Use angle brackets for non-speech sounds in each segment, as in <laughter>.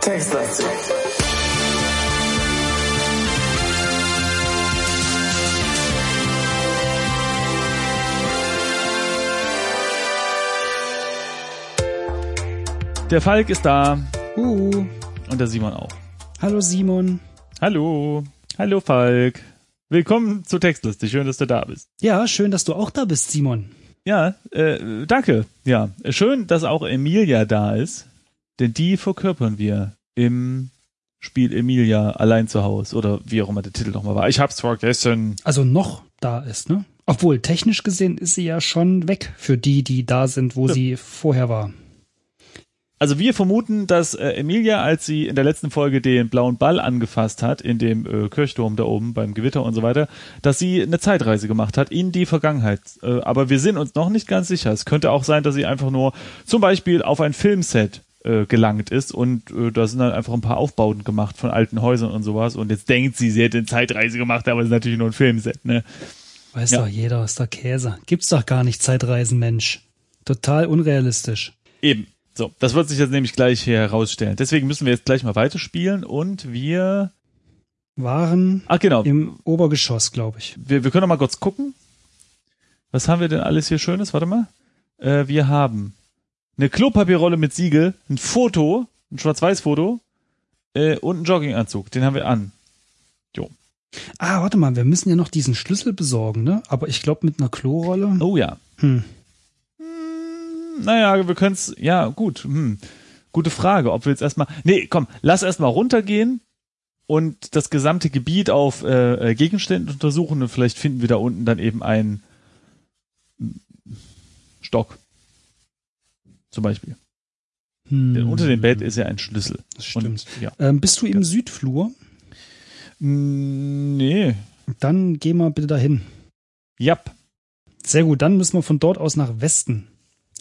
Textlastig. Der Falk ist da Uh, und der Simon auch. hallo Simon. Hallo. Hallo Falk. Willkommen zu Textlustig. Schön, dass du da bist. Ja, schön, dass du auch da bist, Simon. Ja, äh, danke. Ja, schön, dass auch Emilia da ist, denn die verkörpern wir im Spiel Emilia allein zu Hause oder wie auch immer der Titel nochmal war. Ich hab's vergessen. Also noch da ist, ne? Obwohl, technisch gesehen ist sie ja schon weg für die, die da sind, wo Ja. sie vorher war. Also wir vermuten, dass äh, Emilia, als sie in der letzten Folge den blauen Ball angefasst hat, in dem äh, Kirchturm da oben beim Gewitter und so weiter, dass sie eine Zeitreise gemacht hat in die Vergangenheit. Äh, aber wir sind uns noch nicht ganz sicher. Es könnte auch sein, dass sie einfach nur zum Beispiel auf ein Filmset äh, gelangt ist und äh, da sind dann einfach ein paar Aufbauten gemacht von alten Häusern und sowas und jetzt denkt sie, sie hätte eine Zeitreise gemacht, aber es ist natürlich nur ein Filmset, ne? Weiß Ja. doch jeder, ist doch Käse. Gibt's doch gar nicht Zeitreisen, Mensch. Total unrealistisch. Eben. So, das wird sich jetzt nämlich gleich hier herausstellen. Deswegen müssen wir jetzt gleich mal weiterspielen und wir Waren Ach genau, im Obergeschoss, glaube ich. wir, wir können noch mal kurz gucken. Was haben wir denn alles hier Schönes? Warte mal. Äh, wir haben eine Klopapierrolle mit Siegel, ein Foto, ein Schwarz-Weiß-Foto äh, und einen Jogginganzug. Den haben wir an. Ah, warte mal, wir müssen ja noch diesen Schlüssel besorgen, ne? Aber ich glaube mit einer Klorolle. Oh ja. Hm. Naja, wir können es, ja, gut. Hm. Gute Frage, ob wir jetzt erstmal. Nee, komm, lass erstmal runtergehen und das gesamte Gebiet auf äh, äh, Gegenstände untersuchen und vielleicht finden wir da unten dann eben einen Stock. Zum Beispiel. Hm. Denn unter dem Bett ist ja ein Schlüssel. Das stimmt. Und, ja. Ähm, bist du im Südflur? Mm, Nee. Dann geh mal bitte dahin. Jap. Sehr gut, dann müssen wir von dort aus nach Westen.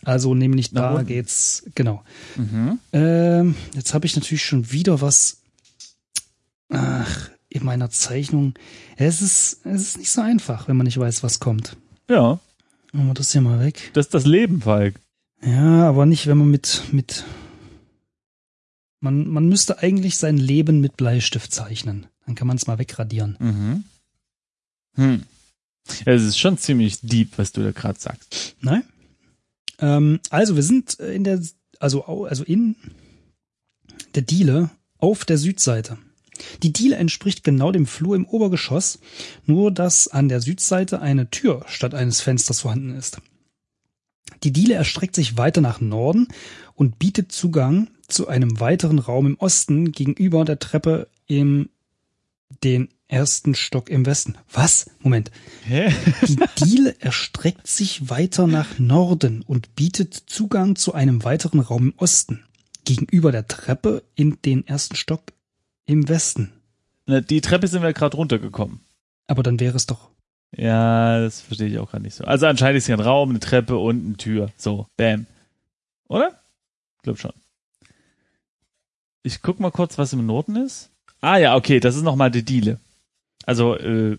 Also nämlich Nach da unten. geht's, genau. Mhm. Ähm, jetzt habe ich natürlich schon wieder was ach, in meiner Zeichnung. Es ist, es ist nicht so einfach, wenn man nicht weiß, was kommt. Ja, Machen wir das hier mal weg. das ist das Leben, Falk. Ja, aber nicht, wenn man mit, mit, man, man müsste eigentlich sein Leben mit Bleistift zeichnen. Dann kann man es mal wegradieren. Mhm. Hm. Ja, es ist schon ziemlich deep, was du da gerade sagst. Nein? Ähm, also wir sind in der, also, also in der Diele auf der Südseite. Die Diele entspricht genau dem Flur im Obergeschoss, nur dass an der Südseite eine Tür statt eines Fensters vorhanden ist. Die Diele erstreckt sich weiter nach Norden und bietet Zugang zu einem weiteren Raum im Osten gegenüber der Treppe im den ersten Stock im Westen. Was? Moment. Hä? Die Diele erstreckt sich weiter nach Norden und bietet Zugang zu einem weiteren Raum im Osten. Gegenüber der Treppe in den ersten Stock im Westen. Na, die Treppe sind wir gerade runtergekommen. Aber dann wäre es doch. Ja, das verstehe ich auch gerade nicht so. Also anscheinend ist hier ein Raum, eine Treppe und eine Tür. So, bam. Oder? Glaub schon. Ich guck mal kurz, was im Norden ist. Ah ja, okay, das ist nochmal die Diele. Also, äh,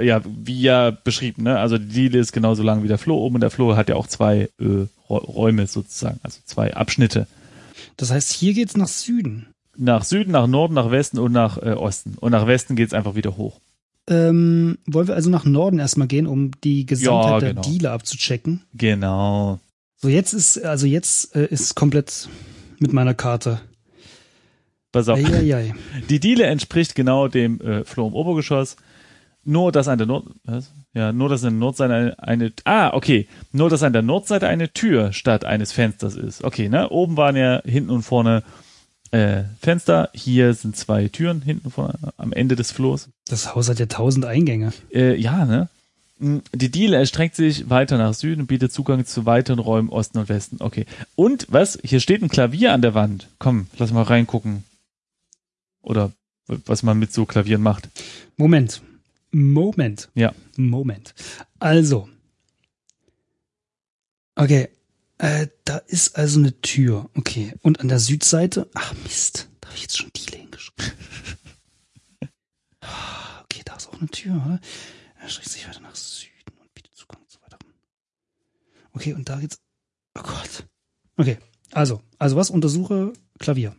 ja, wie ja beschrieben, ne? Also die Diele ist genauso lang wie der Flur oben und der Flur hat ja auch zwei äh, Räu- Räume sozusagen, also zwei Abschnitte. Das heißt, hier geht's nach Süden. Nach Süden, nach Norden, nach Westen und nach äh, Osten. Und nach Westen geht's einfach wieder hoch. Ähm, wollen wir also nach Norden erstmal gehen, um die Gesamtheit Ja, der genau. Diele abzuchecken? Genau. So, jetzt ist, also jetzt äh, ist komplett mit meiner Karte. Pass auf. Eieiei. Die Diele entspricht genau dem äh, Flur im Obergeschoss. Nur, dass an der Nord, was? Ja, nur, dass an der Nordseite eine, eine, ah, okay. Nur, dass an der Nordseite eine Tür statt eines Fensters ist. Okay, ne? Oben waren ja hinten und vorne äh, Fenster. Hier sind zwei Türen hinten und vorne am Ende des Flurs. Das Haus hat ja tausend Eingänge. Äh, ja, ne? Mm, Die Diele erstreckt sich weiter nach Süden und bietet Zugang zu weiteren Räumen Osten und Westen. Okay. Und was? Hier steht ein Klavier an der Wand. Komm, lass mal reingucken. Oder was man mit so Klavieren macht. Moment. Moment. Ja. Moment. Also. Okay. Äh, da ist also eine Tür. Okay. Und an der Südseite. Ach Mist. Da habe ich jetzt schon Diele hingeschrieben. Ah, okay, da ist auch eine Tür, oder? Er streckt sich weiter nach Süden und bietet Zugang zu weiteren. Okay, und da geht's. Oh Gott. Okay, also, also was? Untersuche Klavier.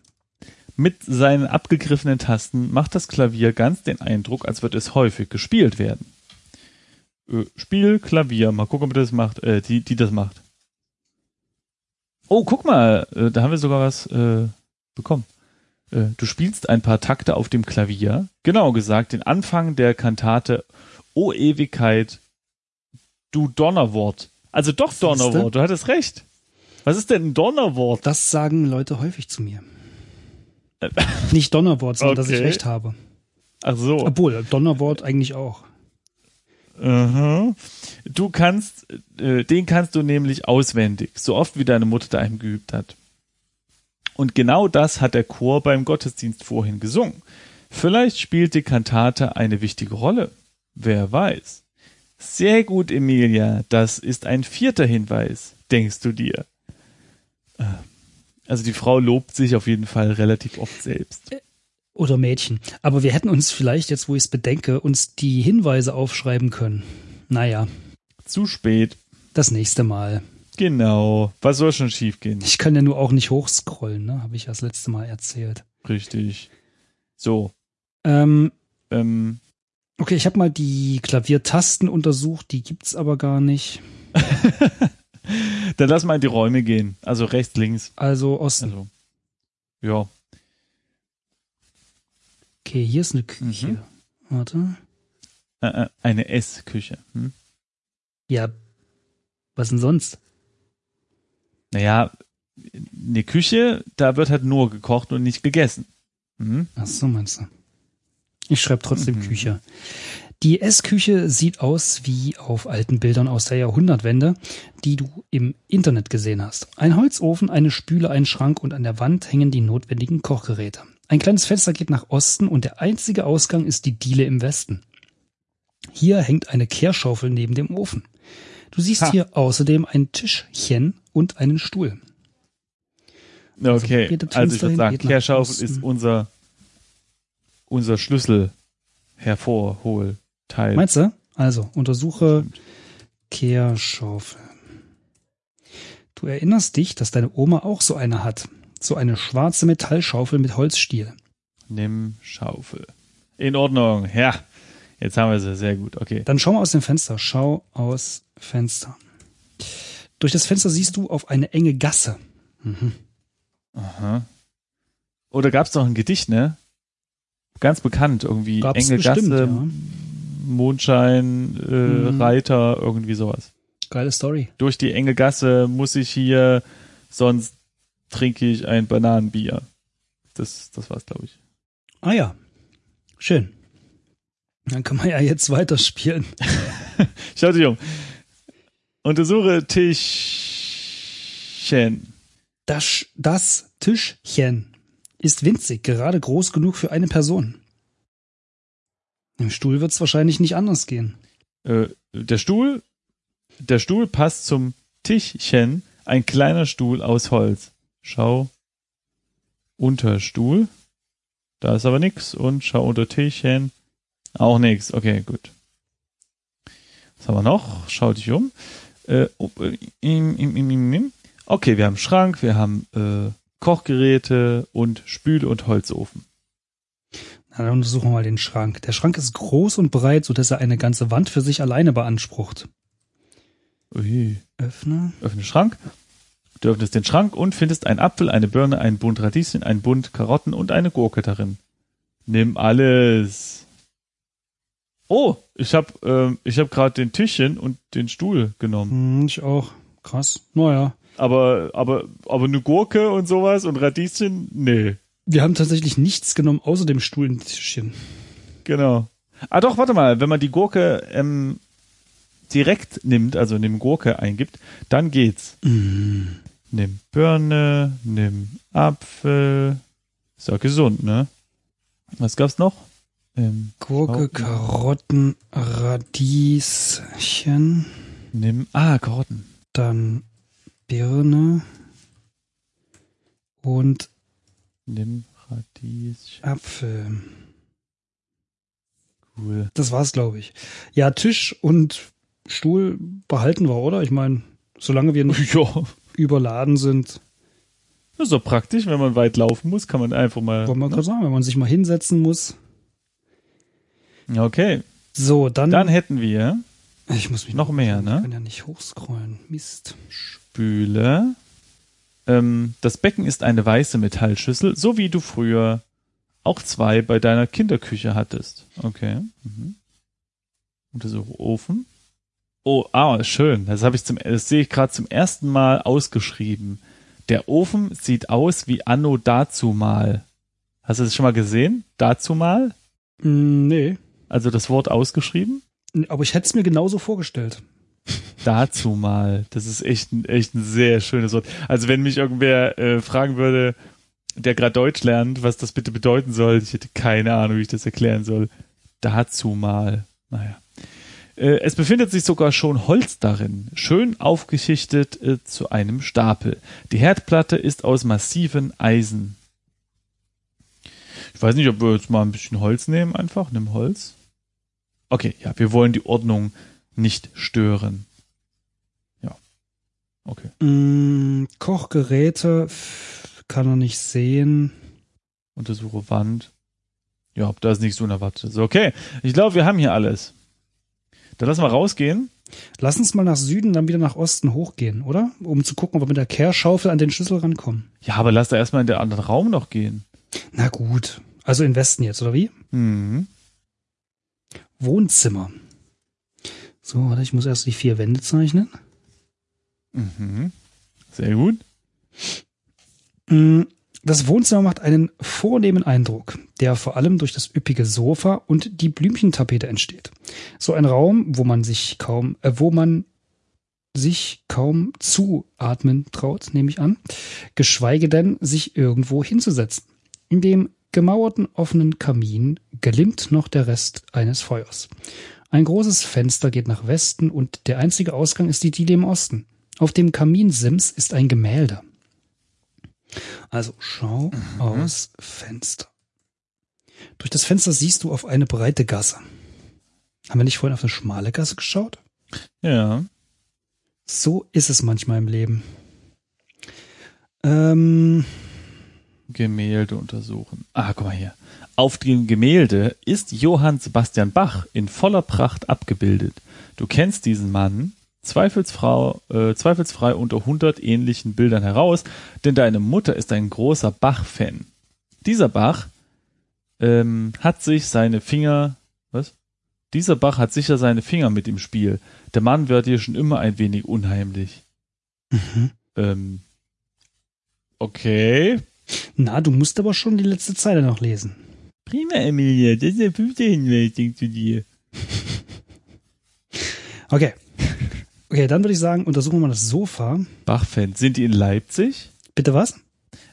Mit seinen abgegriffenen Tasten macht das Klavier ganz den Eindruck, als würde es häufig gespielt werden. Äh, Spiel Klavier, mal gucken, ob das macht, äh, die, die das macht. Oh, guck mal, äh, da haben wir sogar was äh, bekommen. Äh, du spielst ein paar Takte auf dem Klavier, genau gesagt, den Anfang der Kantate O Ewigkeit, du Donnerwort. Also doch? Donnerwort, du hattest recht. Was ist denn ein Donnerwort? Das sagen Leute häufig zu mir. <laughs> Nicht Donnerwort, sondern dass ich Okay. recht habe. Ach so. Obwohl, Donnerwort eigentlich auch. Aha. Du kannst, äh, den kannst du nämlich auswendig, so oft wie deine Mutter daheim geübt hat. Und genau das hat der Chor beim Gottesdienst vorhin gesungen. Vielleicht spielt die Kantate eine wichtige Rolle. Wer weiß. Sehr gut, Emilia. Das ist ein vierter Hinweis, denkst du dir. Äh, Also die Frau lobt sich auf jeden Fall relativ oft selbst. Oder Mädchen. Aber wir hätten uns vielleicht, jetzt wo ich es bedenke, uns die Hinweise aufschreiben können. Naja, Zu spät. das nächste Mal. Genau. Was soll schon schiefgehen? Ich kann ja nur auch nicht hochscrollen, ne? Habe ich ja das letzte Mal erzählt. Richtig. So. Ähm, Ähm, okay, ich habe mal die Klaviertasten untersucht, die gibt's aber gar nicht. <laughs> Dann lass mal in die Räume gehen. Also rechts, links. Also Osten. Also. Ja. Okay, hier ist eine Küche. Mhm. Warte. Äh, äh, eine Essküche. Hm? Ja, was denn sonst? Naja, eine Küche, da wird halt nur gekocht und nicht gegessen. Hm? Ach so, meinst du? Ich schreibe trotzdem Mhm. Küche. Die Essküche sieht aus wie auf alten Bildern aus der Jahrhundertwende, die du im Internet gesehen hast. Ein Holzofen, eine Spüle, ein Schrank und an der Wand hängen die notwendigen Kochgeräte. Ein kleines Fenster geht nach Osten und der einzige Ausgang ist die Diele im Westen. Hier hängt eine Kehrschaufel neben dem Ofen. Du siehst Ha. hier außerdem ein Tischchen und einen Stuhl. Okay, geht das also ich würde sagen, Kehrschaufel ist unser, unser Schlüssel hervorholteil. Meinst du? Also, untersuche Kehrschaufel. Du erinnerst dich, dass deine Oma auch so eine hat. So eine schwarze Metallschaufel mit Holzstiel. Nimm Schaufel. In Ordnung. Ja, jetzt haben wir sie. Sehr gut. Okay. Dann schau mal aus dem Fenster. Schau aus Fenster. Durch das Fenster siehst du auf eine enge Gasse. Mhm. Aha. Oder gab es noch ein Gedicht, ne? Ganz bekannt, irgendwie Gab's enge bestimmt, Gasse, ja. Mondschein, äh, Mhm. Reiter, irgendwie sowas. Geile Story. Durch die enge Gasse muss ich hier, sonst trinke ich ein Bananenbier. Das, das war's, glaube ich. Ah ja. Schön. Dann kann man ja jetzt weiterspielen. <laughs> Schau dich um. Untersuche Tischchen. Das, das Tischchen ist winzig, gerade groß genug für eine Person. Im Stuhl wird es wahrscheinlich nicht anders gehen. Äh, der Stuhl, der Stuhl passt zum Tischchen, ein kleiner Stuhl aus Holz. Schau unter Stuhl. Da ist aber nix. Und schau unter Tischchen. Auch nix. Okay, gut. Was haben wir noch? Schau dich um. Äh, oh, äh. Okay, wir haben Schrank, wir haben äh, Kochgeräte und Spüle und Holzofen. Dann untersuchen wir mal den Schrank. Der Schrank ist groß und breit, sodass er eine ganze Wand für sich alleine beansprucht. Ui. Öffne. öffne Schrank. Du öffnest den Schrank und findest einen Apfel, eine Birne, einen Bund Radieschen, einen Bund Karotten und eine Gurke darin. Nimm alles. Oh, ich habe ähm, ich hab gerade den Tischchen und den Stuhl genommen. Hm, ich auch. Krass. Naja. Aber aber aber eine Gurke und sowas und Radieschen, nee. Wir haben tatsächlich nichts genommen, außer dem Stuhl und Tischchen. Genau. Ah doch, warte mal, wenn man die Gurke ähm, direkt nimmt, also in dem Gurke eingibt, dann geht's. Mm. Nimm Birne, nimm Apfel. Ist ja gesund, ne? Was gab's noch? Ähm, Gurke, Karotten. Karotten, Radieschen, nimm, ah, Karotten. dann Birne und Nimm Radieschen. Apfel. Cool. Das war's, glaube ich. Ja, Tisch und Stuhl behalten wir, oder? Ich meine, solange wir nicht <laughs> Ja. überladen sind, Das ist doch praktisch, wenn man weit laufen muss, kann man einfach mal. wollen wir gerade sagen, wenn man sich mal hinsetzen muss. Okay. So, dann. Dann hätten wir ich muss mich noch mehr, Ich ne? kann ja nicht hochscrollen. Mist. Spüle. Ähm, das Becken ist eine weiße Metallschüssel, so wie du früher auch zwei bei deiner Kinderküche hattest. Okay. Mhm. Untersuche Ofen. Oh, ah, schön. Das habe ich zum, das sehe ich gerade zum ersten Mal ausgeschrieben. Der Ofen sieht aus wie Anno dazu mal. Hast du das schon mal gesehen? Dazu mal? Mm, nee. Also das Wort ausgeschrieben? Aber ich hätte es mir genauso vorgestellt. Dazu mal. Das ist echt ein, echt ein sehr schönes Wort. Also wenn mich irgendwer äh, fragen würde, der gerade Deutsch lernt, was das bitte bedeuten soll, ich hätte keine Ahnung, wie ich das erklären soll. Dazu mal. Naja. Äh, es befindet sich sogar schon Holz darin, schön aufgeschichtet äh, zu einem Stapel. Die Herdplatte ist aus massiven Eisen. Ich weiß nicht, ob wir jetzt mal ein bisschen Holz nehmen, einfach. Nimm Holz. Okay, ja, wir wollen die Ordnung nicht stören. Okay. Mm, Kochgeräte kann er nicht sehen. Untersuche Wand. Ja, da ist nichts Unerwartetes. Okay, ich glaube, wir haben hier alles. Dann lassen wir rausgehen. Lass uns mal nach Süden, dann wieder nach Osten hochgehen, oder? Um zu gucken, ob wir mit der Kehrschaufel an den Schlüssel rankommen. Ja, aber lass da erstmal in den anderen Raum noch gehen. Na gut. Also in Westen jetzt, oder wie? Mhm. Wohnzimmer. So, warte, ich muss erst die vier Wände zeichnen. Mhm. Sehr gut. Mm, Das Wohnzimmer macht einen vornehmen Eindruck, der vor allem durch das üppige Sofa und die Blümchentapete entsteht. So ein Raum, wo man sich kaum, äh, wo man sich kaum zuatmen traut, nehme ich an, geschweige denn sich irgendwo hinzusetzen. In dem gemauerten offenen Kamin glimmt noch der Rest eines Feuers. Ein großes Fenster geht nach Westen und der einzige Ausgang ist die Diele im Osten. Auf dem Kaminsims ist ein Gemälde. Also schau aus Fenster. Durch das Fenster siehst du auf eine breite Gasse. Haben wir nicht vorhin auf eine schmale Gasse geschaut? Ja. So ist es manchmal im Leben. Ähm, Gemälde untersuchen. Ah, guck mal hier. Auf dem Gemälde ist Johann Sebastian Bach in voller Pracht abgebildet. Du kennst diesen Mann zweifelsfrei, äh, zweifelsfrei unter 100 ähnlichen Bildern heraus, denn deine Mutter ist ein großer Bach-Fan. Dieser Bach ähm, hat sich seine Finger, was? Dieser Bach hat sicher seine Finger mit im Spiel. Der Mann wird dir schon immer ein wenig unheimlich. mhm. Ähm, okay. na, du musst aber schon die letzte Zeile noch lesen. Prima, Emilia, das ist der fünfte Hinweis zu dir. <laughs> Okay. Okay, dann würde ich sagen, untersuchen wir mal das Sofa. Bach-Fans, sind die in Leipzig? Bitte was?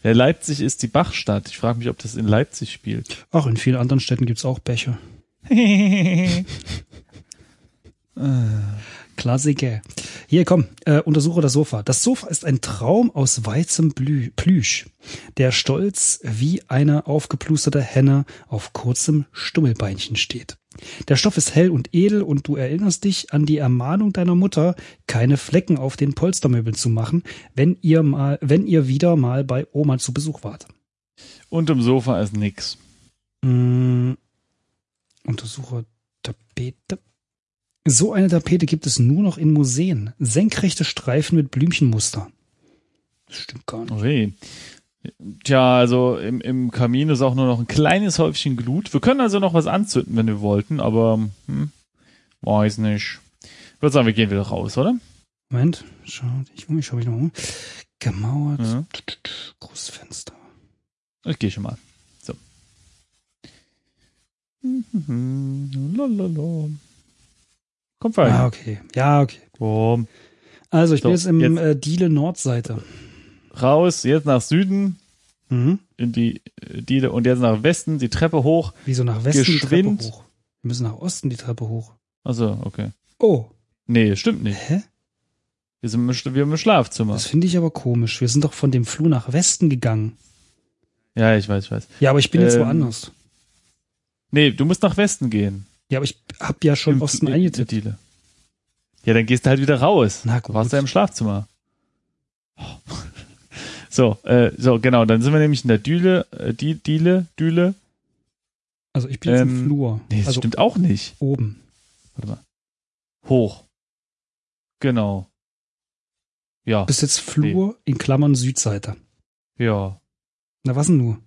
Ja, Leipzig ist die Bachstadt. Ich frage mich, ob das in Leipzig spielt. Ach, in vielen anderen Städten gibt's auch Bäche. <laughs> Klassiker. Hier, komm, äh, untersuche das Sofa. Das Sofa ist ein Traum aus weißem Blü Plüsch, der stolz wie eine aufgeplusterte Henne auf kurzem Stummelbeinchen steht. Der Stoff ist hell und edel und du erinnerst dich an die Ermahnung deiner Mutter, keine Flecken auf den Polstermöbeln zu machen, wenn ihr mal, wenn ihr wieder mal bei Oma zu Besuch wart. Und im Sofa ist nix. Mm, untersuche Tapete. So eine Tapete gibt es nur noch in Museen. Senkrechte Streifen mit Blümchenmuster. Das stimmt gar nicht. Okay. Tja, also im, im Kamin ist auch nur noch ein kleines Häufchen Glut. Wir können also noch was anzünden, wenn wir wollten, aber hm, weiß nicht. Ich würde sagen, wir gehen wieder raus, oder? Moment, schau ich schau mich noch um. Gemauert. Ja. Großes Fenster. Ich gehe schon mal. So. Lalala. Komm Ah, rein. okay. Ja, okay. Komm. Also ich bin So, jetzt im jetzt- Äh, Diele Nordseite. Raus, jetzt nach Süden, Mhm. in die äh, Diele und jetzt nach Westen, die Treppe hoch. Wieso nach Westen die Geschwind. Treppe hoch? Wir müssen nach Osten die Treppe hoch. Also, okay. Oh, Nee, stimmt nicht. hä? Wir sind im, wir im Schlafzimmer. Das finde ich aber komisch. Wir sind doch von dem Flur nach Westen gegangen. Ja, ich weiß, ich weiß. Ja, aber ich bin jetzt Ähm, woanders. Nee, du musst nach Westen gehen. Ja, aber ich hab ja schon Im- Osten in- eingetippt. in. Ja, dann gehst du halt wieder raus. Na Du warst gut. ja im Schlafzimmer. So, äh, so, genau, dann sind wir nämlich in der Düle, äh, die, Diele, Düle. Also ich bin jetzt im Ähm, Flur. Nee, das also stimmt auch nicht. oben. Warte mal. Hoch. Genau. Ja, Bis jetzt Flur in Klammern Südseite. ja. Na was denn nur?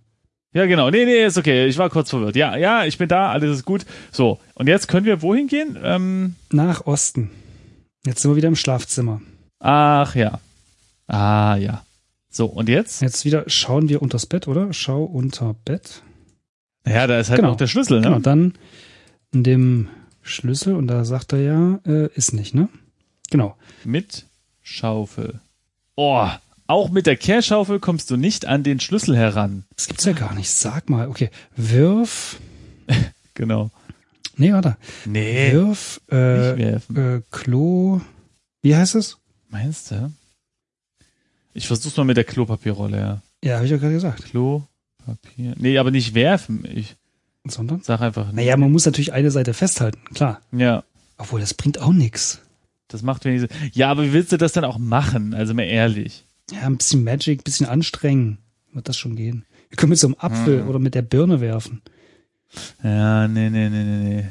Ja, genau. Nee, nee, ist okay. Ich war kurz verwirrt. Ja, ja, ich bin da, alles ist gut. So, und jetzt können wir wohin gehen? Ähm, Nach Osten. Jetzt sind wir wieder im Schlafzimmer. ach ja. Ah ja. So, und jetzt? Jetzt wieder schauen wir unters Bett, oder? Schau unter Bett. Ja, da ist halt Genau. noch der Schlüssel, ne? Genau, dann in dem Schlüssel und da sagt er ja, äh, ist nicht, ne? Genau. Mit Schaufel. Oh, auch mit der Kehrschaufel kommst du nicht an den Schlüssel heran. Das gibt's ja gar nicht. Sag mal, okay. Wirf. <laughs> Genau. Nee, warte. Nee. Wirf, äh, äh, Klo. Wie heißt es? Meinst du? Ich versuch's mal mit der Klopapierrolle, ja. Ja, habe ich ja gerade gesagt. Klopapier. Nee, aber nicht werfen. Ich Sondern? sag einfach. Naja, man muss natürlich eine Seite festhalten, klar. Ja, Obwohl, das bringt auch nix. das macht wenig Sinn. Ja, aber wie willst du das dann auch machen? Also mal ehrlich. Ja, ein bisschen Magic, ein bisschen anstrengen. Wird das schon gehen. Wir können mit so einem Apfel Hm. oder mit der Birne werfen. Ja, nee, nee, nee, nee, nee.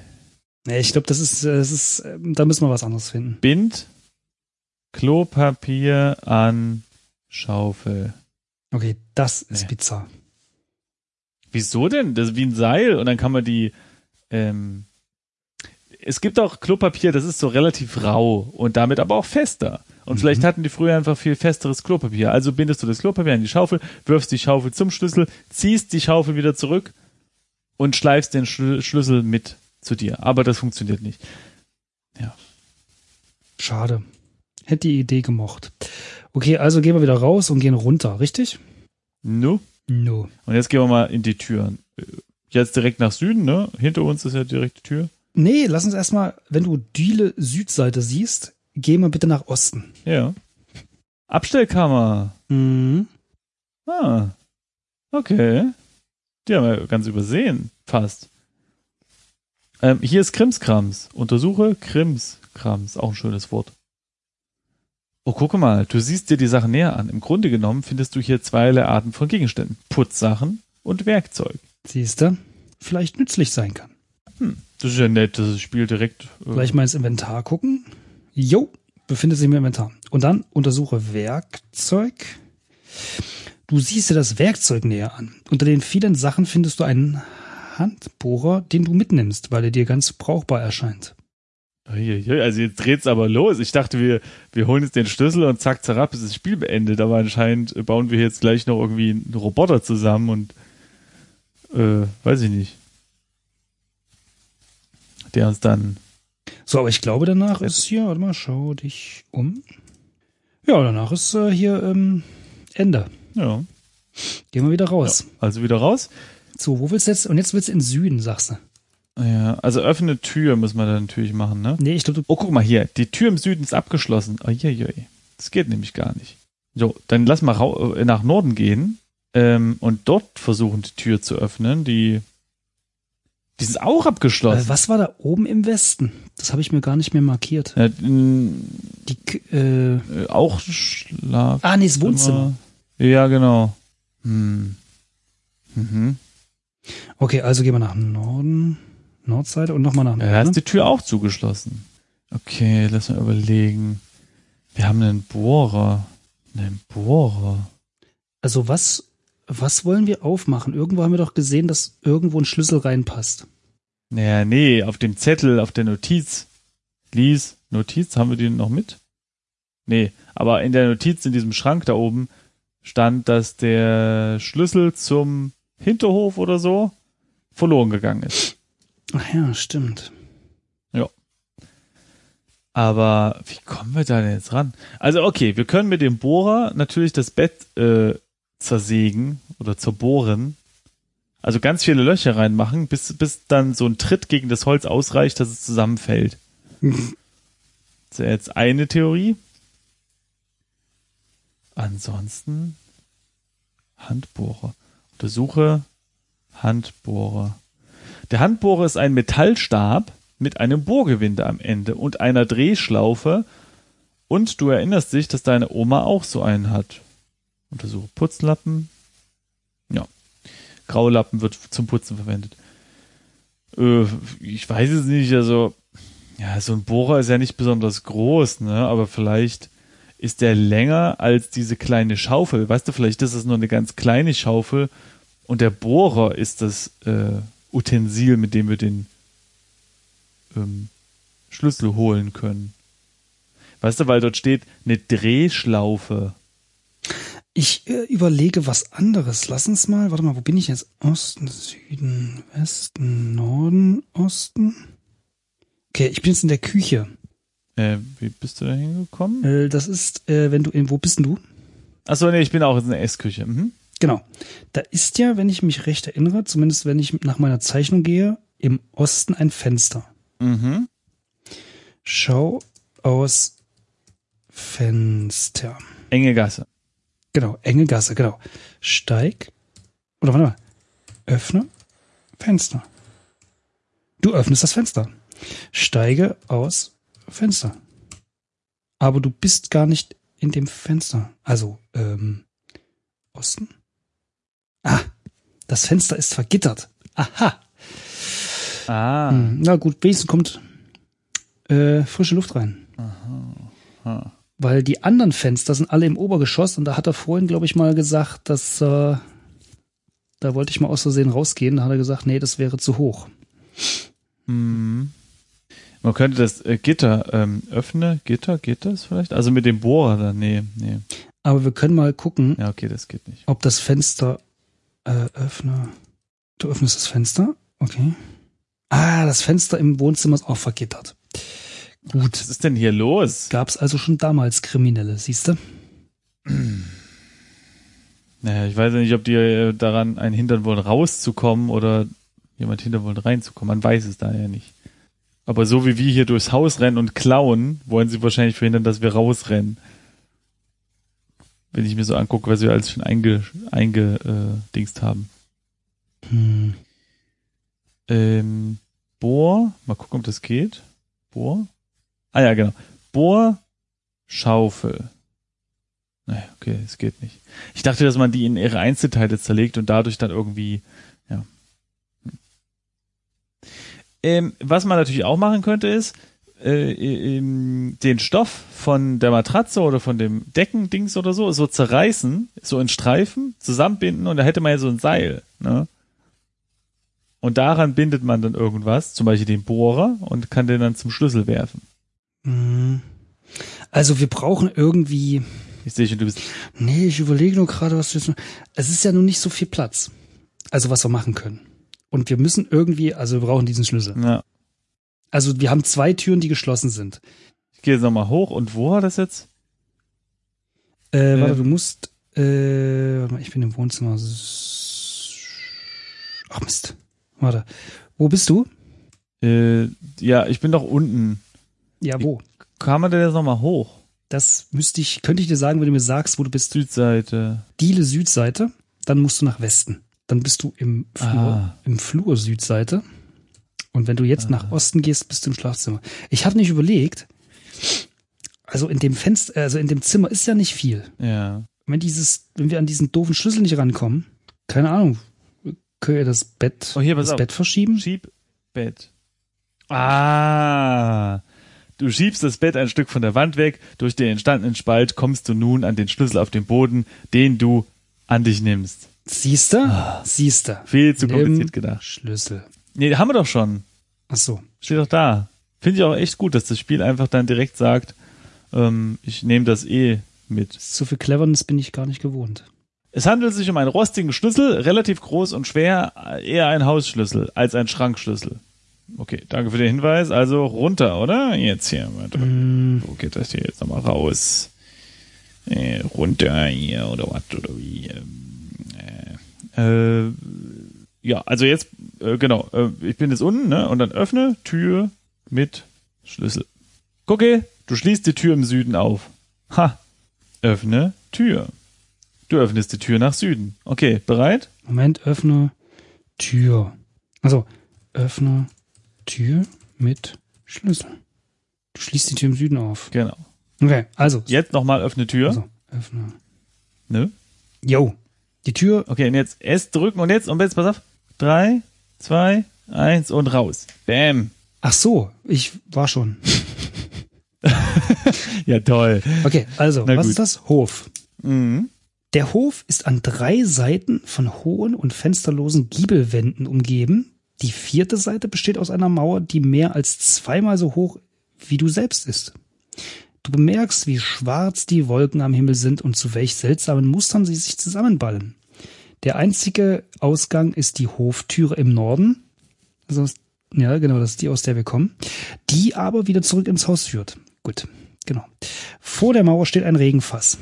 Nee, ich glaube, das ist, das ist, ähm, da müssen wir was anderes finden. Bind Klopapier an Schaufel. Okay, das ist Nee. bizarr. Wieso denn? Das ist wie ein Seil und dann kann man die. Ähm, es gibt auch Klopapier, das ist so relativ rau und damit aber auch fester. Und Mhm. vielleicht hatten die früher einfach viel festeres Klopapier. Also bindest du das Klopapier an die Schaufel, wirfst die Schaufel zum Schlüssel, ziehst die Schaufel wieder zurück und schleifst den Schlü Schlüssel mit zu dir. Aber das funktioniert nicht. Schade. Hätte die Idee gemocht. Okay, also gehen wir wieder raus und gehen runter, richtig? Nu. No. Und jetzt gehen wir mal in die Türen. Jetzt direkt nach Süden, ne? Hinter uns ist ja direkt die Tür. Nee, lass uns erstmal, wenn du Diele Südseite siehst, geh mal bitte nach Osten. Ja. Abstellkammer. Mhm. Ah. Okay. Die haben wir ganz übersehen. Fast. Ähm, hier ist Krimskrams. Untersuche Krimskrams. Auch ein schönes Wort. Oh, gucke mal. Du siehst dir die Sachen näher an. Im Grunde genommen findest du hier zweierlei Arten von Gegenständen. Putzsachen und Werkzeug. Siehst du? Vielleicht nützlich sein kann. Das ist ja nett, das Spiel direkt. Äh, Gleich mal ins Inventar gucken. Jo, befindet sich im Inventar. Und dann untersuche Werkzeug. Du siehst dir das Werkzeug näher an. Unter den vielen Sachen findest du einen Handbohrer, den du mitnimmst, weil er dir ganz brauchbar erscheint. Also jetzt dreht's aber los. Ich dachte, wir, wir holen jetzt den Schlüssel und zack, zerab ist das Spiel beendet. Aber anscheinend bauen wir jetzt gleich noch irgendwie einen Roboter zusammen und äh, weiß ich nicht. Der uns dann. So, aber ich glaube, danach ist hier, warte mal, schau dich um. Ja, danach ist äh, hier ähm, Ende. Ja, Gehen wir wieder raus. also wieder raus. So, wo willst du jetzt? Und jetzt willst du in Süden, sagst du. Ja, also öffne Tür müssen wir dann natürlich machen, ne? Nee, ich glaube, du. Oh, guck mal hier. Die Tür im Süden ist abgeschlossen. Uiuiui. Das geht nämlich gar nicht. So, dann lass mal äh, nach Norden gehen ähm, und dort versuchen, die Tür zu öffnen. Die, die ist auch abgeschlossen. Äh, was war da oben im Westen? Das habe ich mir gar nicht mehr markiert. Ja, Die, äh, äh, auch Schlaf. ah, nee, das Wohnzimmer. Ja, genau. Hm. Mhm. Okay, also gehen wir nach Norden, Nordseite und nochmal nach Ja, Norden. da ne? ist die Tür auch zugeschlossen. Okay, lass mal überlegen. Wir haben einen Bohrer. Einen Bohrer. Also was, was wollen wir aufmachen? Irgendwo haben wir doch gesehen, dass irgendwo ein Schlüssel reinpasst. Naja, nee, auf dem Zettel, auf der Notiz. Lies, Notiz, haben wir die noch mit? Nee, aber in der Notiz in diesem Schrank da oben stand, dass der Schlüssel zum Hinterhof oder so verloren gegangen ist. Ach ja, stimmt. Aber wie kommen wir da denn jetzt ran? Also okay, wir können mit dem Bohrer natürlich das Bett äh, zersägen oder zerbohren. Also ganz viele Löcher reinmachen, bis, bis dann so ein Tritt gegen das Holz ausreicht, dass es zusammenfällt. Das ist ja jetzt eine Theorie. Ansonsten Handbohrer. Untersuche Handbohrer. Der Handbohrer ist ein Metallstab, mit einem Bohrgewinde am Ende und einer Drehschlaufe. Und du erinnerst dich, dass deine Oma auch so einen hat. Untersuche Putzlappen. Ja. Graulappen wird zum Putzen verwendet. Äh, ich weiß es nicht, also, ja, so ein Bohrer ist ja nicht besonders groß, ne, aber vielleicht ist der länger als diese kleine Schaufel. Weißt du, vielleicht ist es nur eine ganz kleine Schaufel und der Bohrer ist das äh, Utensil, mit dem wir den ähm, Schlüssel holen können. Weißt du, weil dort steht eine Drehschlaufe. Ich äh, überlege was anderes. Lass uns mal, warte mal, wo bin ich jetzt? Osten, Süden, Westen, Norden, Osten. Okay, ich bin jetzt in der Küche. Äh, wie bist du da hingekommen? Äh, das ist, äh, wenn du in, wo bist denn du? Achso, nee, ich bin auch in der Essküche. Mhm. Genau. Da ist ja, wenn ich mich recht erinnere, zumindest wenn ich nach meiner Zeichnung gehe, im Osten ein Fenster. Mhm. Schau aus Fenster. Enge Gasse. Genau, enge Gasse, genau. Steig. Oder warte mal. Öffne Fenster. Du öffnest das Fenster. Steige aus Fenster. Aber du bist gar nicht in dem Fenster. Also, ähm, Osten? Ah, das Fenster ist vergittert. Aha. Ah. Hm, na gut, wenigstens kommt äh, frische Luft rein. Ah. Weil die anderen Fenster sind alle im Obergeschoss und da hat er vorhin, glaube ich, mal gesagt, dass äh, da wollte ich mal aus Versehen rausgehen. Da hat er gesagt, nee, das wäre zu hoch. Mhm. Man könnte das äh, Gitter ähm, öffnen. Gitter, geht das vielleicht? Also mit dem Bohrer dann? Nee, nee. Aber wir können mal gucken, Ja, okay, das geht nicht. ob das Fenster äh, öffne. Du öffnest das Fenster, okay. Ah, das Fenster im Wohnzimmer ist auch vergittert. Gut, Was ist denn hier los? gab es also schon damals Kriminelle, siehst du? Naja, ich weiß ja nicht, ob die äh, daran einen hindern wollen, rauszukommen oder jemand hindern wollen, reinzukommen. Man weiß es da ja nicht. Aber so wie wir hier durchs Haus rennen und klauen, wollen sie wahrscheinlich verhindern, dass wir rausrennen. Wenn ich mir so angucke, was wir alles schon einge, eingedingst haben. Hm. Ähm, Bohr, mal gucken, ob das geht. Bohr? Ah ja, genau. Bohr, Schaufel. Naja, okay, es geht nicht. Ich dachte, dass man die in ihre Einzelteile zerlegt und dadurch dann irgendwie, ja. Hm. Ähm, was man natürlich auch machen könnte, ist, äh, ähm, den Stoff von der Matratze oder von dem Deckendings oder so, so zerreißen, so in Streifen, zusammenbinden und da hätte man ja so ein Seil, ne? Und daran bindet man dann irgendwas, zum Beispiel den Bohrer und kann den dann zum Schlüssel werfen. Hm. Also wir brauchen irgendwie. Ich sehe schon, du bist. Nee, ich überlege nur gerade, was wir jetzt. Es ist ja nun nicht so viel Platz. Also was wir machen können. Und wir müssen irgendwie, also wir brauchen diesen Schlüssel. Ja. Also wir haben zwei Türen, die geschlossen sind. Ich gehe jetzt nochmal hoch und wo war das jetzt? Äh, warte, Ähm. du musst. Äh, warte mal, ich bin im Wohnzimmer. Ach Mist. Warte. Wo bist du? Äh, ja, ich bin doch unten. Ja, wo? Kam man denn jetzt nochmal hoch? Das müsste ich, könnte ich dir sagen, wenn du mir sagst, wo du bist. Südseite. Diele Südseite, dann musst du nach Westen. Dann bist du im Flur, Ah. im Flur Südseite. Und wenn du jetzt nach Osten gehst, bist du im Schlafzimmer. Ich habe nicht überlegt, also in dem Fenster, also in dem Zimmer ist ja nicht viel. Ja. Wenn dieses, wenn wir an diesen doofen Schlüssel nicht rankommen, keine Ahnung, können wir das Bett, Oh, hier, das auf. Bett verschieben? Schiebbett. Ah. Du schiebst das Bett ein Stück von der Wand weg. Durch den entstandenen Spalt kommst du nun an den Schlüssel auf dem Boden, den du an dich nimmst. Siehste? Ah. Siehste. Viel zu kompliziert gedacht. Schlüssel. Nee, haben wir doch schon. Ach so. Steht doch da. Finde ich auch echt gut, dass das Spiel einfach dann direkt sagt, ähm, ich nehme das eh mit. So viel Cleverness bin ich gar nicht gewohnt. Es handelt sich um einen rostigen Schlüssel, relativ groß und schwer, eher ein Hausschlüssel als ein Schrankschlüssel. Okay, danke für den Hinweis. Also runter, oder? Jetzt hier. Warte. Hm, Wo geht das hier jetzt nochmal raus? Äh, runter hier oder was oder wie? Ähm, äh, äh, ja, also jetzt, äh, genau, äh, ich bin jetzt unten, ne? Und dann öffne Tür mit Schlüssel. Gucke, du schließt die Tür im Süden auf. Ha, öffne Tür. Du öffnest die Tür nach Süden. Okay, bereit? Moment, öffne Tür. Also, öffne Tür mit Schlüssel. Du schließt die Tür im Süden auf. Genau. Okay, also. Jetzt nochmal öffne Tür. also öffne. Ne? Yo. Die Tür. Okay, und jetzt S drücken und jetzt, und jetzt, pass auf. Drei, zwei, eins und raus. Bam. Ach so, ich war schon. <laughs> Ja, toll. Okay, also, Na was gut. ist das? Hof. Mhm. Der Hof ist an drei Seiten von hohen und fensterlosen Giebelwänden umgeben. Die vierte Seite besteht aus einer Mauer, die mehr als zweimal so hoch wie du selbst ist. Du bemerkst, wie schwarz die Wolken am Himmel sind und zu welch seltsamen Mustern sie sich zusammenballen. Der einzige Ausgang ist die Hoftüre im Norden. Also, ja, genau, das ist die, aus der wir kommen. Die aber wieder zurück ins Haus führt. Gut, genau. Vor der Mauer steht ein Regenfass.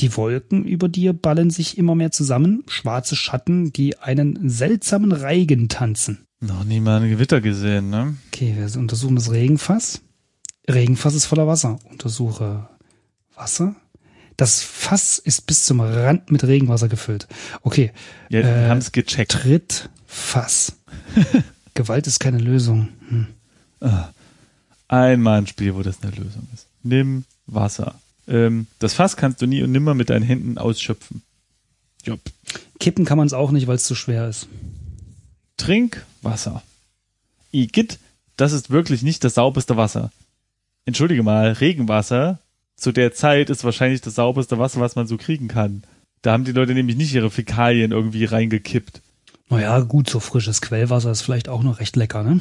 Die Wolken über dir ballen sich immer mehr zusammen, schwarze Schatten, die einen seltsamen Reigen tanzen. Noch nie mal ein Gewitter gesehen, ne? Okay, wir untersuchen das Regenfass. Regenfass ist voller Wasser. Untersuche Wasser. Das Fass ist bis zum Rand mit Regenwasser gefüllt. Okay, Ja, Äh, wir haben es gecheckt. Tritt Fass. <laughs> Gewalt ist keine Lösung. Hm. Einmal ein Spiel, wo das eine Lösung ist. Nimm Wasser. Ähm, das Fass kannst du nie und nimmer mit deinen Händen ausschöpfen. Jupp. Kippen kann man es auch nicht, weil es zu schwer ist. Trink Wasser. Igitt, das ist wirklich nicht das sauberste Wasser. Entschuldige mal, Regenwasser zu der Zeit ist wahrscheinlich das sauberste Wasser, was man so kriegen kann. Da haben die Leute nämlich nicht ihre Fäkalien irgendwie reingekippt. Naja, gut, so frisches Quellwasser ist vielleicht auch noch recht lecker, ne?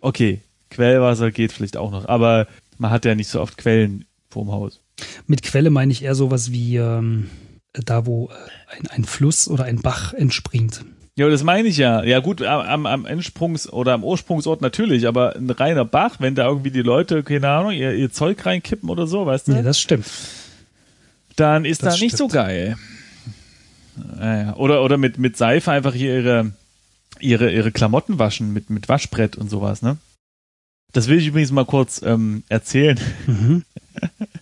Okay, Quellwasser geht vielleicht auch noch, aber man hat ja nicht so oft Quellen vorm Haus. Mit Quelle meine ich eher sowas wie ähm, da, wo äh, ein, ein Fluss oder ein Bach entspringt. Ja, das meine ich ja. Ja gut, am, am Endsprungs- oder am Ursprungsort natürlich, aber ein reiner Bach, wenn da irgendwie die Leute, keine Ahnung, ihr, ihr Zeug reinkippen oder so, weißt du, Ja, das stimmt. dann ist das da nicht so stimmt. geil. Naja. Oder, oder mit, mit Seife einfach hier ihre, ihre, ihre Klamotten waschen, mit, mit Waschbrett und sowas, ne? Das will ich übrigens mal kurz ähm, erzählen. Mhm.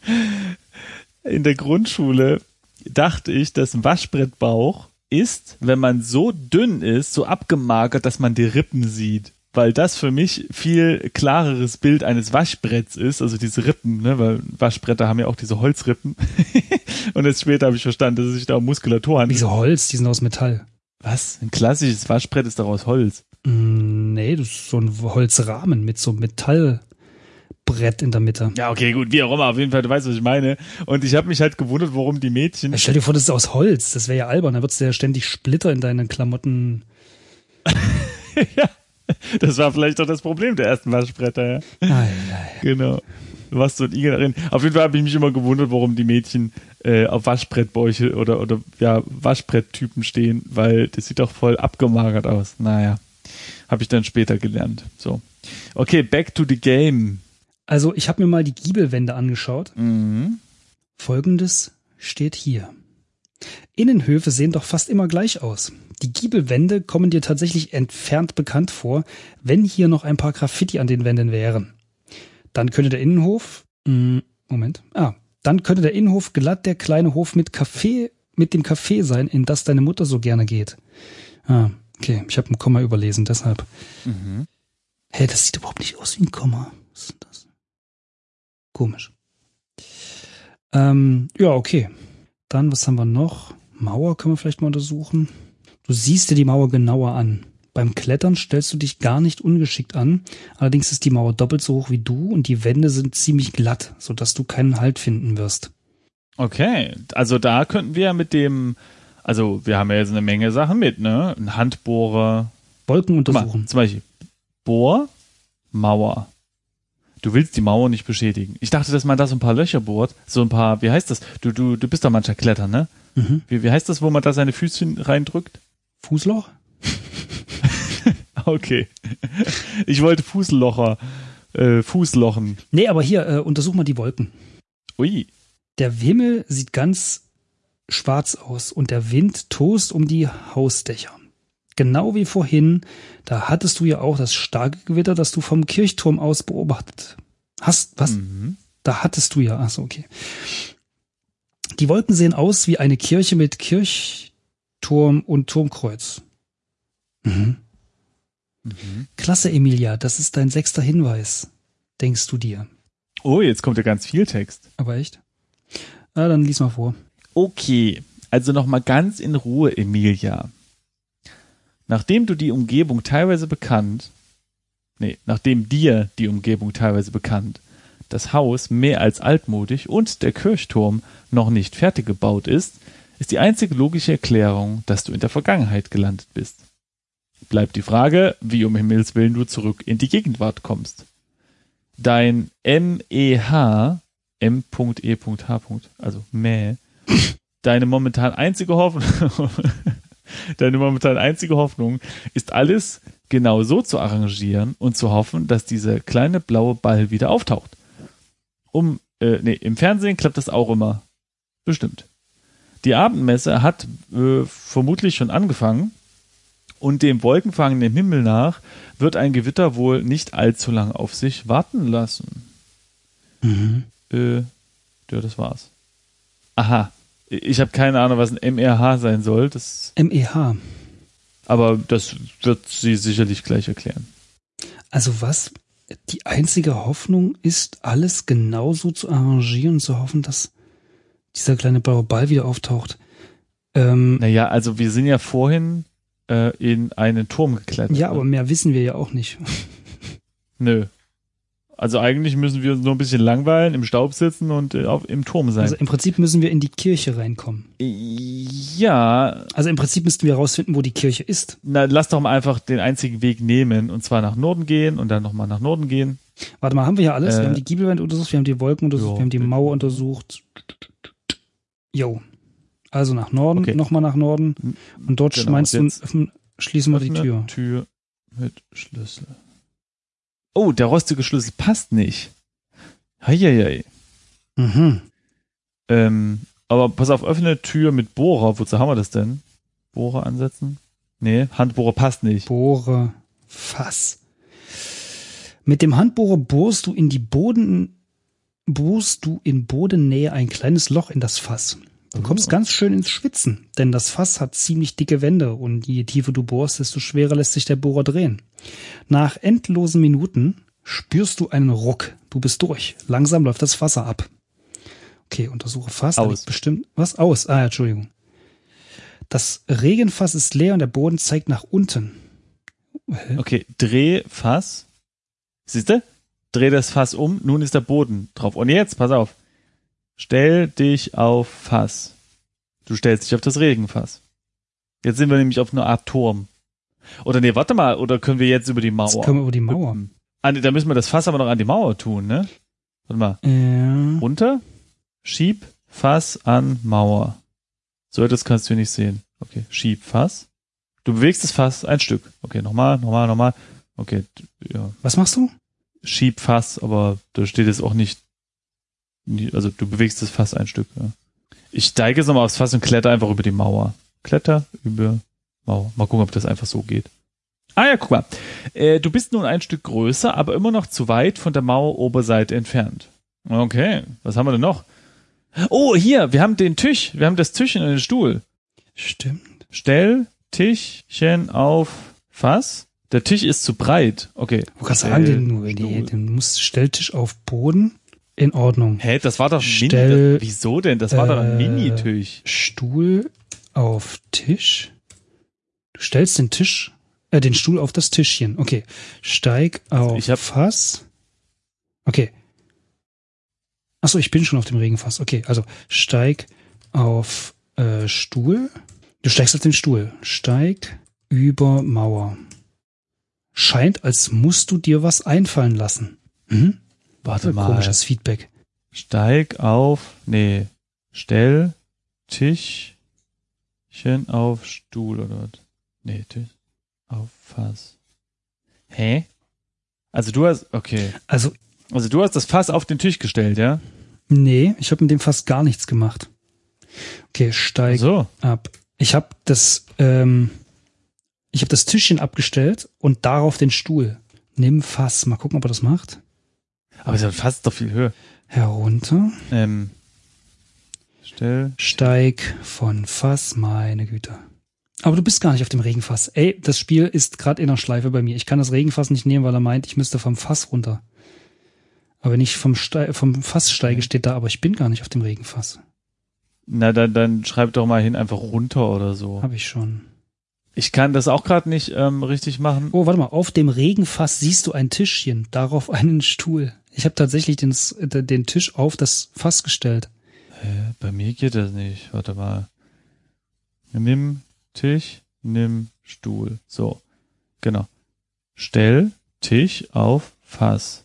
<laughs> In der Grundschule dachte ich, dass ein Waschbrettbauch ist, wenn man so dünn ist, so abgemagert, dass man die Rippen sieht. Weil das für mich viel klareres Bild eines Waschbretts ist, also diese Rippen, ne, weil Waschbretter haben ja auch diese Holzrippen. <laughs> Und jetzt später habe ich verstanden, dass es sich da um Muskulatur handelt. Diese Holz, die sind aus Metall. Was? Ein klassisches Waschbrett ist daraus Holz. Mm, nee, das ist so ein Holzrahmen mit so einem Metallbrett in der Mitte. Ja, okay, gut, wie auch immer, auf jeden Fall, du weißt, was ich meine. Und ich habe mich halt gewundert, warum die Mädchen. Stell dir vor, das ist aus Holz. Das wäre ja albern. Da würdest du ja ständig Splitter in deinen Klamotten. <laughs> ja, das war vielleicht doch das Problem der ersten Waschbretter, ja. Ei, ei. Genau. Du warst so ein Igel darin. Auf jeden Fall habe ich mich immer gewundert, warum die Mädchen äh, auf Waschbrettbäuche oder, oder ja, Waschbretttypen stehen, weil das sieht doch voll abgemagert aus. Naja, habe ich dann später gelernt. So. Okay, back to the game. Also, ich habe mir mal die Giebelwände angeschaut. Mhm. Folgendes steht hier. Innenhöfe sehen doch fast immer gleich aus. Die Giebelwände kommen dir tatsächlich entfernt bekannt vor, wenn hier noch ein paar Graffiti an den Wänden wären. Dann könnte der Innenhof, mh, Moment, ah, dann könnte der Innenhof glatt der kleine Hof mit Café, mit dem Café sein, in das deine Mutter so gerne geht. Ah, okay, ich habe ein Komma überlesen, deshalb. Mhm. Hä, das sieht überhaupt nicht aus wie ein Komma. Was ist denn das? Komisch. Ähm, ja, okay. Dann, was haben wir noch? Mauer können wir vielleicht mal untersuchen. Du siehst dir die Mauer genauer an. Beim Klettern stellst du dich gar nicht ungeschickt an. Allerdings ist die Mauer doppelt so hoch wie du und die Wände sind ziemlich glatt, sodass du keinen Halt finden wirst. Okay, also da könnten wir mit dem, also wir haben ja jetzt eine Menge Sachen mit, ne? Ein Handbohrer, Wolken Guck mal, untersuchen. zum Beispiel Bohr, Mauer. Du willst die Mauer nicht beschädigen. Ich dachte, dass man da so ein paar Löcher bohrt, so ein paar, wie heißt das? Du, du, du bist doch mancher Klettern, ne? Mhm. Wie, wie heißt das, wo man da seine Füßchen reindrückt? Fußloch? <laughs> Okay. Ich wollte Fußlocher, äh, Fußlochen. Nee, aber hier, äh, untersuch mal die Wolken. Ui. Der Himmel sieht ganz schwarz aus und der Wind tost um die Hausdächer. Genau wie vorhin, da hattest du ja auch das starke Gewitter, das du vom Kirchturm aus beobachtet hast. Was? Mhm. Da hattest du ja. Achso, okay. Die Wolken sehen aus wie eine Kirche mit Kirchturm und Turmkreuz. Mhm. Klasse, Emilia, das ist dein sechster Hinweis, denkst du dir. Oh, jetzt kommt ja ganz viel Text. Aber echt? Ah, dann lies mal vor. Okay, also nochmal ganz in Ruhe, Emilia. Nachdem du die Umgebung teilweise bekannt, nee, nachdem dir die Umgebung teilweise bekannt, das Haus mehr als altmodisch und der Kirchturm noch nicht fertig gebaut ist, ist die einzige logische Erklärung, dass du in der Vergangenheit gelandet bist. Bleibt die Frage, wie um Himmels Willen du zurück in die Gegenwart kommst. Dein MEH, M.E.H. also Mäh, deine momentan einzige Hoffnung, deine momentan einzige Hoffnung ist alles genau so zu arrangieren und zu hoffen, dass dieser kleine blaue Ball wieder auftaucht. Um, äh, nee, im Fernsehen klappt das auch immer. Bestimmt. Die Abendmesse hat äh, vermutlich schon angefangen und dem wolkenfangenden Himmel nach wird ein Gewitter wohl nicht allzu lang auf sich warten lassen. Mhm. Äh, ja, das war's. Aha. Ich habe keine Ahnung, was ein MRH sein soll. Das, MEH. aber das wird sie sicherlich gleich erklären. Also was? Die einzige Hoffnung ist, alles genauso zu arrangieren und zu hoffen, dass dieser kleine blaue Ball wieder auftaucht. Ähm, Naja, also wir sind ja vorhin äh, in einen Turm geklettert. ja, ne? aber mehr wissen wir ja auch nicht. Nö. Also eigentlich müssen wir uns nur ein bisschen langweilen, im Staub sitzen und äh, auf, im Turm sein. Also im Prinzip müssen wir in die Kirche reinkommen. ja, Also im Prinzip müssten wir herausfinden, wo die Kirche ist. na, lass doch mal einfach den einzigen Weg nehmen und zwar nach Norden gehen und dann nochmal nach Norden gehen. Warte mal, haben wir ja alles? Äh, wir haben die Giebelwand untersucht, wir haben die Wolken untersucht, ja. wir haben die Mauer untersucht. Jo. Also nach Norden, Okay. nochmal nach Norden. Und dort Genau, meinst und öffnen, schließen wir die Tür. Tür mit Schlüssel. Oh, der rostige Schlüssel passt nicht. Heieiei. Mhm. Ähm, aber pass auf, öffne Tür mit Bohrer. Wozu haben wir das denn? Bohrer ansetzen? Nee, Handbohrer passt nicht. Bohre, Fass. Mit dem Handbohrer bohrst du in die Boden, bohrst du in Bodennähe ein kleines Loch in das Fass. Du kommst Oh. ganz schön ins Schwitzen, denn das Fass hat ziemlich dicke Wände und je tiefer du bohrst, desto schwerer lässt sich der Bohrer drehen. Nach endlosen Minuten spürst du einen Ruck. Du bist durch. Langsam läuft das Wasser ab. Okay, untersuche Fass. Aus. bestimmt was aus. Ah, Entschuldigung. Das Regenfass ist leer und der Boden zeigt nach unten. Hä? Okay, dreh Fass. Siehst du? Dreh das Fass um, nun ist der Boden drauf. Und jetzt, pass auf. Stell dich auf Fass. Du stellst dich auf das Regenfass. Jetzt sind wir nämlich auf einer Art Turm. Oder nee, warte mal, oder können wir jetzt über die Mauer? Jetzt können wir über die Mauer. Ah, nee, da müssen wir das Fass aber noch an die Mauer tun, ne? Warte mal. Ja. Runter, schieb Fass an Mauer. So, das kannst du nicht sehen. Okay, schieb Fass. Du bewegst das Fass ein Stück. Okay, nochmal, nochmal, nochmal. Okay, ja. Was machst du? Schieb Fass, aber da steht jetzt auch nicht, also du bewegst das Fass ein Stück. Ja. Ich steige jetzt nochmal aufs Fass und kletter einfach über die Mauer. Kletter über Mauer. Mal gucken, ob das einfach so geht. Ah ja, guck mal. Äh, du bist nun ein Stück größer, aber immer noch zu weit von der Maueroberseite entfernt. Okay, was haben wir denn noch? Oh, hier, wir haben den Tisch. Wir haben das Tischchen und den Stuhl. Stimmt. Stell Tischchen auf Fass. Der Tisch ist zu breit. Okay. Du kannst sagen, Stell den, Stuhl. den musst Stelltisch auf Boden. In Ordnung. Hä, das war doch Stell, Mini. Das, wieso denn? Das war doch ein äh, Minitisch. Stuhl auf Tisch. Du stellst den Tisch, äh, den Stuhl auf das Tischchen. Okay. Steig auf ich hab- Fass. Okay. Achso, ich bin schon auf dem Regenfass. Okay, also steig auf äh, Stuhl. Du steigst auf den Stuhl. Steig über Mauer. Scheint, als musst du dir was einfallen lassen. Mhm. Warte mal. Komisches Feedback. Steig auf. Nee. Stell Tischchen auf Stuhl oder was? Nee, Tisch auf Fass. Hä? Also du hast. Okay. Also, Also du hast das Fass auf den Tisch gestellt, ja? nee, ich habe mit dem fast gar nichts gemacht. Okay, steig So. ab. Ich habe das, ähm, ich habe das Tischchen abgestellt und darauf den Stuhl. Nimm Fass. Mal gucken, ob er das macht. Aber es ist fast doch viel höher. Herunter. Ähm. Stell. Steig von Fass, meine Güte. Aber du bist gar nicht auf dem Regenfass. Ey, das Spiel ist gerade in der Schleife bei mir. Ich kann das Regenfass nicht nehmen, weil er meint, ich müsste vom Fass runter. Aber wenn ich vom, Ste vom Fass steige, steht da, aber ich bin gar nicht auf dem Regenfass. Na, dann, dann schreib doch mal hin, einfach runter oder so. Habe ich schon. Ich kann das auch gerade nicht ähm, richtig machen. Oh, warte mal, auf dem Regenfass siehst du ein Tischchen, darauf einen Stuhl. Ich habe tatsächlich den, den Tisch auf das Fass gestellt. Hä, bei mir geht das nicht. Warte mal. Nimm Tisch, nimm Stuhl. So, genau. Stell Tisch auf Fass.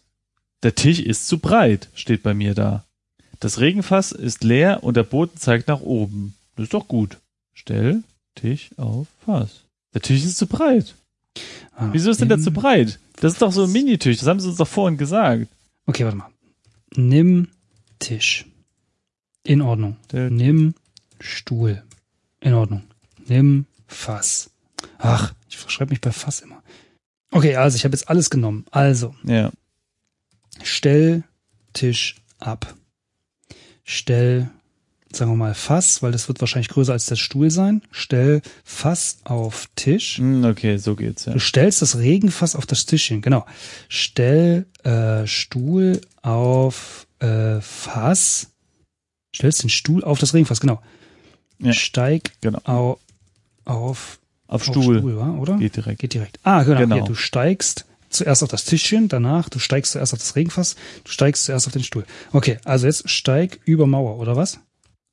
Der Tisch ist zu breit, steht bei mir da. Das Regenfass ist leer und der Boden zeigt nach oben. Das ist doch gut. Stell Tisch auf Fass. Der Tisch ist zu breit. Ah, Wieso ist denn der zu breit? Das ist doch so ein Minitisch. Das haben sie uns doch vorhin gesagt. Okay, warte mal. Nimm Tisch. In Ordnung. Der- Nimm Stuhl. In Ordnung. Nimm Fass. Ach, ich verschreibe mich bei Fass immer. Okay, also ich habe jetzt alles genommen. Also, Ja. stell Tisch ab. Stell, sagen wir mal, Fass, weil das wird wahrscheinlich größer als der Stuhl sein. Stell Fass auf Tisch. Hm, Okay, so geht's, ja. Du stellst das Regenfass auf das Tischchen, genau. Stell äh, Stuhl auf äh, Fass. Stellst den Stuhl auf das Regenfass, genau. Ja. Steig Genau. au, auf, Auf auf Stuhl. Stuhl wa? oder? Geht direkt. Geht direkt. Ah, genau. Genau. Hier, du steigst zuerst auf das Tischchen, danach, du steigst zuerst auf das Regenfass, du steigst zuerst auf den Stuhl. Okay, also jetzt steig über Mauer, oder was?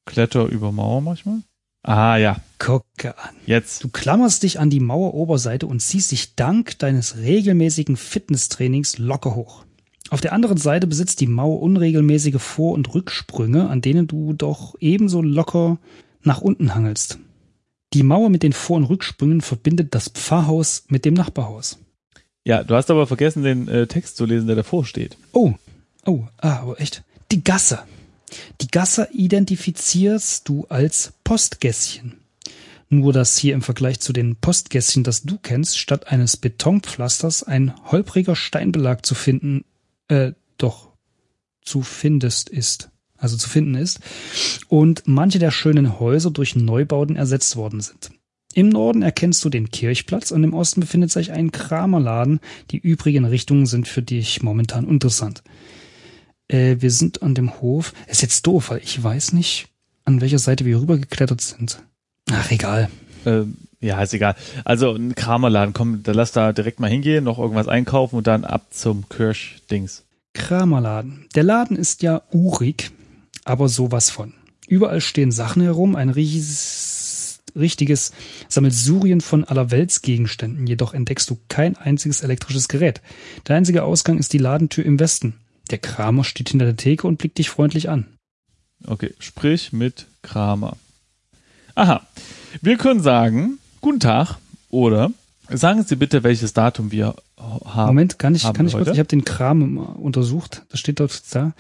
Kletter über Mauer manchmal. Ah, ja. Gucke an. Jetzt. Du klammerst dich an die Maueroberseite und ziehst dich dank deines regelmäßigen Fitnesstrainings locker hoch. Auf der anderen Seite besitzt die Mauer unregelmäßige Vor- und Rücksprünge, an denen du doch ebenso locker nach unten hangelst. Die Mauer mit den Vor- und Rücksprüngen verbindet das Pfarrhaus mit dem Nachbarhaus. Ja, du hast aber vergessen, den äh, Text zu lesen, der davor steht. Oh, oh, ah, aber echt. Die Gasse. Die Gasse identifizierst du als Postgässchen. Nur, dass hier im Vergleich zu den Postgässchen, das du kennst, statt eines Betonpflasters ein holpriger Steinbelag zu finden, äh, doch, zu findest ist. Also zu finden ist. Und manche der schönen Häuser durch Neubauten ersetzt worden sind. Im Norden erkennst du den Kirchplatz und im Osten befindet sich ein Kramerladen. Die übrigen Richtungen sind für dich momentan interessant. Äh, wir sind an dem Hof. Ist jetzt doof, weil ich weiß nicht, an welcher Seite wir rübergeklettert sind. Ach, egal. Ähm, ja, ist egal. Also ein Kramerladen, komm, da lass da direkt mal hingehen, noch irgendwas einkaufen und dann ab zum Kirchdings. Kramerladen. Der Laden ist ja urig, aber sowas von. Überall stehen Sachen herum, ein ries, richtiges Sammelsurien von allerweltsgegenständen, jedoch entdeckst du kein einziges elektrisches Gerät. Der einzige Ausgang ist die Ladentür im Westen. Der Kramer steht hinter der Theke und blickt dich freundlich an. Okay, sprich mit Kramer. Aha. Wir können sagen, guten Tag oder sagen Sie bitte, welches Datum wir haben. Moment, kann ich, kann ich kurz, ich habe den Kram mal untersucht, das steht dort da.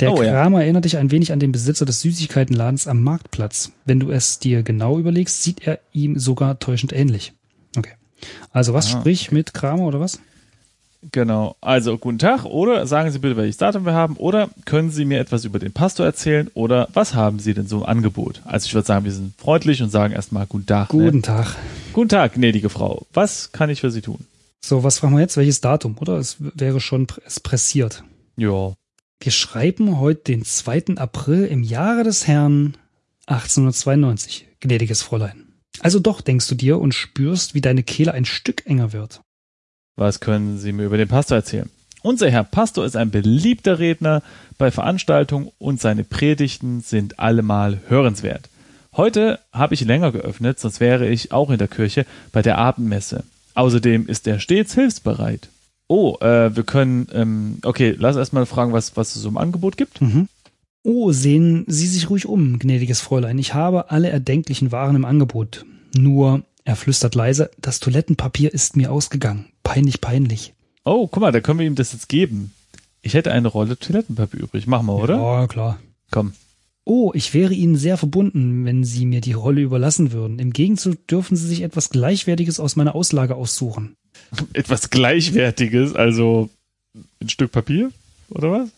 Der Oh, ja. Kram erinnert dich ein wenig an den Besitzer des Süßigkeitenladens am Marktplatz. Wenn du es dir genau überlegst, sieht er ihm sogar täuschend ähnlich. Okay. Also was Ah, sprich mit Kramer oder was? Genau. Also guten Tag oder sagen Sie bitte, welches Datum wir haben oder können Sie mir etwas über den Pastor erzählen oder was haben Sie denn so im Angebot? Also ich würde sagen, wir sind freundlich und sagen erstmal guten Tag. Guten Ne? Tag. Guten Tag, gnädige Frau. Was kann ich für Sie tun? So, was fragen wir jetzt? Welches Datum, oder? Es wäre schon es pressiert. Ja. Wir schreiben heute den 2. April im Jahre des Herrn 1892, gnädiges Fräulein. Also doch, denkst du dir und spürst, wie deine Kehle ein Stück enger wird. Was können Sie mir über den Pastor erzählen? Unser Herr Pastor ist ein beliebter Redner bei Veranstaltungen und seine Predigten sind allemal hörenswert. Heute habe ich länger geöffnet, sonst wäre ich auch in der Kirche bei der Abendmesse. Außerdem ist er stets hilfsbereit. Oh, äh, wir können, ähm, okay, lass erstmal fragen, was, was es so im Angebot gibt. Mhm. Oh, sehen Sie sich ruhig um, gnädiges Fräulein. Ich habe alle erdenklichen Waren im Angebot. Nur, er flüstert leise, das Toilettenpapier ist mir ausgegangen. Peinlich, peinlich. Oh, guck mal, da können wir ihm das jetzt geben. Ich hätte eine Rolle Toilettenpapier übrig. Machen wir, oder? Ja, klar. Komm. Oh, ich wäre Ihnen sehr verbunden, wenn Sie mir die Rolle überlassen würden. Im Gegenzug dürfen Sie sich etwas Gleichwertiges aus meiner Auslage aussuchen. <laughs> Etwas Gleichwertiges, also ein Stück Papier, oder was?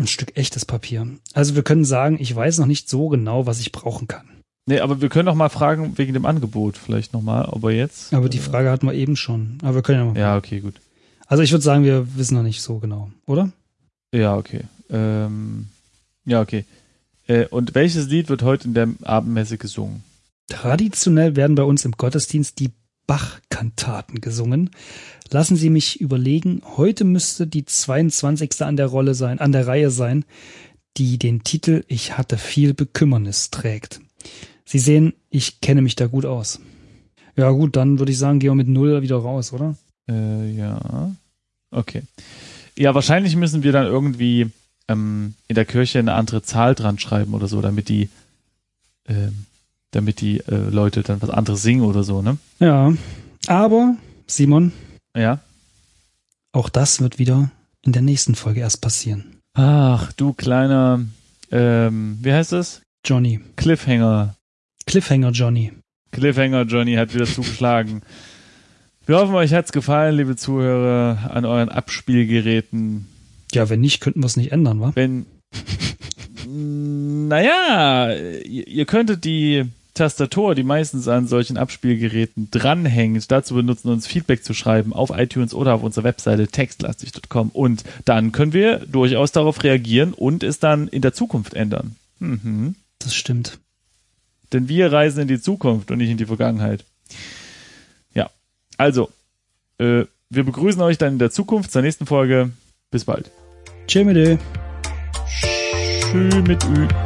Ein Stück echtes Papier. Also wir können sagen, ich weiß noch nicht so genau, was ich brauchen kann. Nee, aber wir können doch mal fragen wegen dem Angebot vielleicht nochmal, ob er jetzt. Aber die Frage hatten wir eben schon. Aber wir können ja mal. Ja, okay, gut. Also ich würde sagen, wir wissen noch nicht so genau, oder? Ja, okay. Ähm, ja, okay. Äh, und welches Lied wird heute in der Abendmesse gesungen? Traditionell werden bei uns im Gottesdienst die Bach-Kantaten gesungen. Lassen Sie mich überlegen, heute müsste die 22. an der Rolle sein, an der Reihe sein, die den Titel Ich hatte viel Bekümmernis trägt. Sie sehen, ich kenne mich da gut aus. Ja gut, dann würde ich sagen, gehen wir mit Null wieder raus, oder? Äh, ja. Okay. Ja, wahrscheinlich müssen wir dann irgendwie ähm, in der Kirche eine andere Zahl dran schreiben oder so, damit die, ähm, damit die äh, Leute dann was anderes singen oder so, ne? Ja. Aber, Simon, Ja. auch das wird wieder in der nächsten Folge erst passieren. Ach, du kleiner, ähm, wie heißt das? Johnny. Cliffhanger. Cliffhanger Johnny. Cliffhanger Johnny hat wieder zugeschlagen. Wir hoffen, euch hat's gefallen, liebe Zuhörer, an euren Abspielgeräten. Ja, wenn nicht, könnten wir es nicht ändern, wa? Wenn, <laughs> naja, ihr, ihr könntet die Tastatur, die meistens an solchen Abspielgeräten dranhängt, dazu benutzen, uns Feedback zu schreiben auf iTunes oder auf unserer Webseite textlastig.com und dann können wir durchaus darauf reagieren und es dann in der Zukunft ändern. Mhm. Das stimmt. Denn wir reisen in die Zukunft und nicht in die Vergangenheit. Ja, also, äh, wir begrüßen euch dann in der Zukunft zur nächsten Folge. Bis bald. Tschö mit Ö. Tschüss mit Ü.